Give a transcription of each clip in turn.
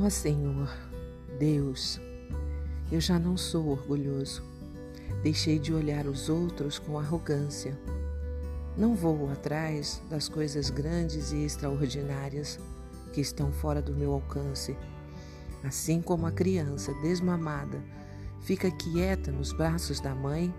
Ó oh, Senhor, Deus, eu já não sou orgulhoso. Deixei de olhar os outros com arrogância. Não vou atrás das coisas grandes e extraordinárias que estão fora do meu alcance. Assim como a criança desmamada fica quieta nos braços da mãe,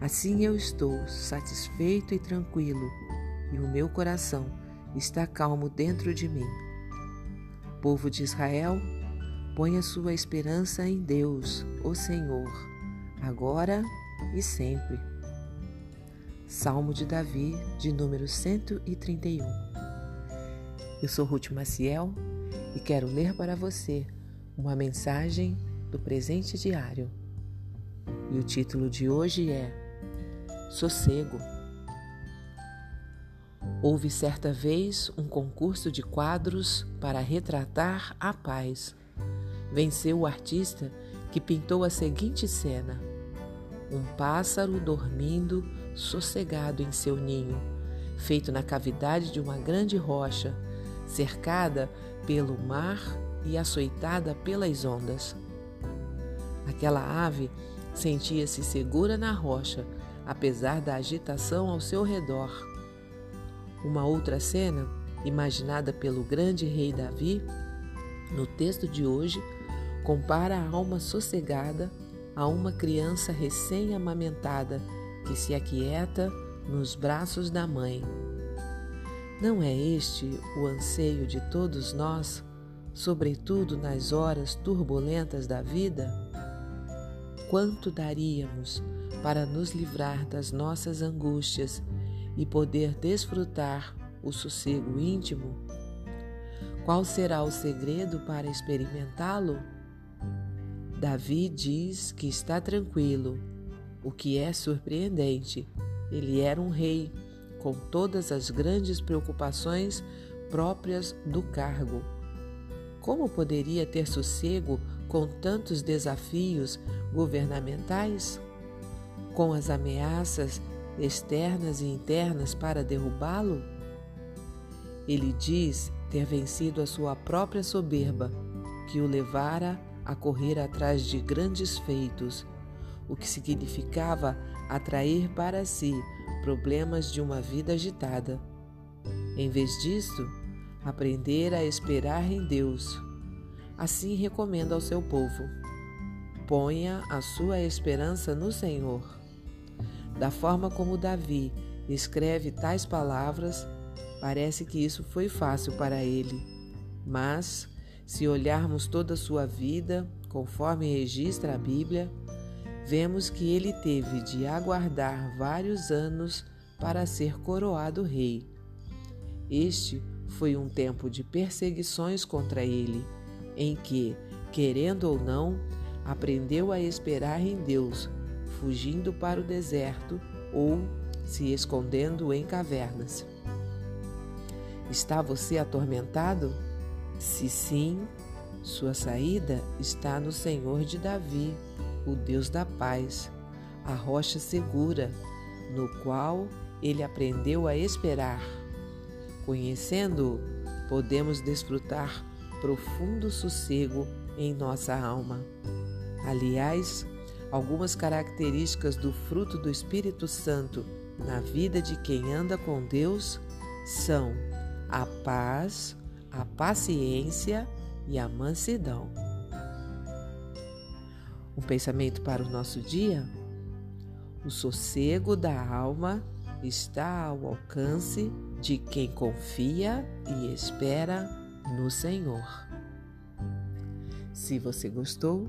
assim eu estou satisfeito e tranquilo, e o meu coração está calmo dentro de mim. Povo de Israel, ponha sua esperança em Deus, o Senhor, agora e sempre. Salmo de Davi, de número 131. Eu sou Ruth Maciel e quero ler para você uma mensagem do presente diário. E o título de hoje é Sossego. Houve certa vez um concurso de quadros para retratar a paz. Venceu o artista que pintou a seguinte cena: um pássaro dormindo sossegado em seu ninho, feito na cavidade de uma grande rocha, cercada pelo mar e açoitada pelas ondas. Aquela ave sentia-se segura na rocha, apesar da agitação ao seu redor. Uma outra cena, imaginada pelo grande rei Davi, no texto de hoje, compara a alma sossegada a uma criança recém-amamentada que se aquieta nos braços da mãe. Não é este o anseio de todos nós, sobretudo nas horas turbulentas da vida? Quanto daríamos para nos livrar das nossas angústias e poder desfrutar o sossego íntimo? Qual será o segredo para experimentá-lo? Davi diz que está tranquilo, o que é surpreendente. Ele era um rei com todas as grandes preocupações próprias do cargo. Como poderia ter sossego com tantos desafios governamentais? Com as ameaças externas e internas para derrubá-lo? Ele diz ter vencido a sua própria soberba, que o levara a correr atrás de grandes feitos, o que significava atrair para si problemas de uma vida agitada. Em vez disso, aprender a esperar em Deus. Assim recomenda ao seu povo: ponha a sua esperança no Senhor. Da forma como Davi escreve tais palavras, parece que isso foi fácil para ele. Mas, se olharmos toda a sua vida, conforme registra a Bíblia, vemos que ele teve de aguardar vários anos para ser coroado rei. Este foi um tempo de perseguições contra ele, em que, querendo ou não, aprendeu a esperar em Deus, fugindo para o deserto ou se escondendo em cavernas. Está você atormentado? Se sim, sua saída está no Senhor de Davi, o Deus da paz, a rocha segura, no qual ele aprendeu a esperar. Conhecendo-o, podemos desfrutar profundo sossego em nossa alma. Aliás, algumas características do fruto do Espírito Santo na vida de quem anda com Deus são a paz, a paciência e a mansidão. Um pensamento para o nosso dia? O sossego da alma está ao alcance de quem confia e espera no Senhor. Se você gostou,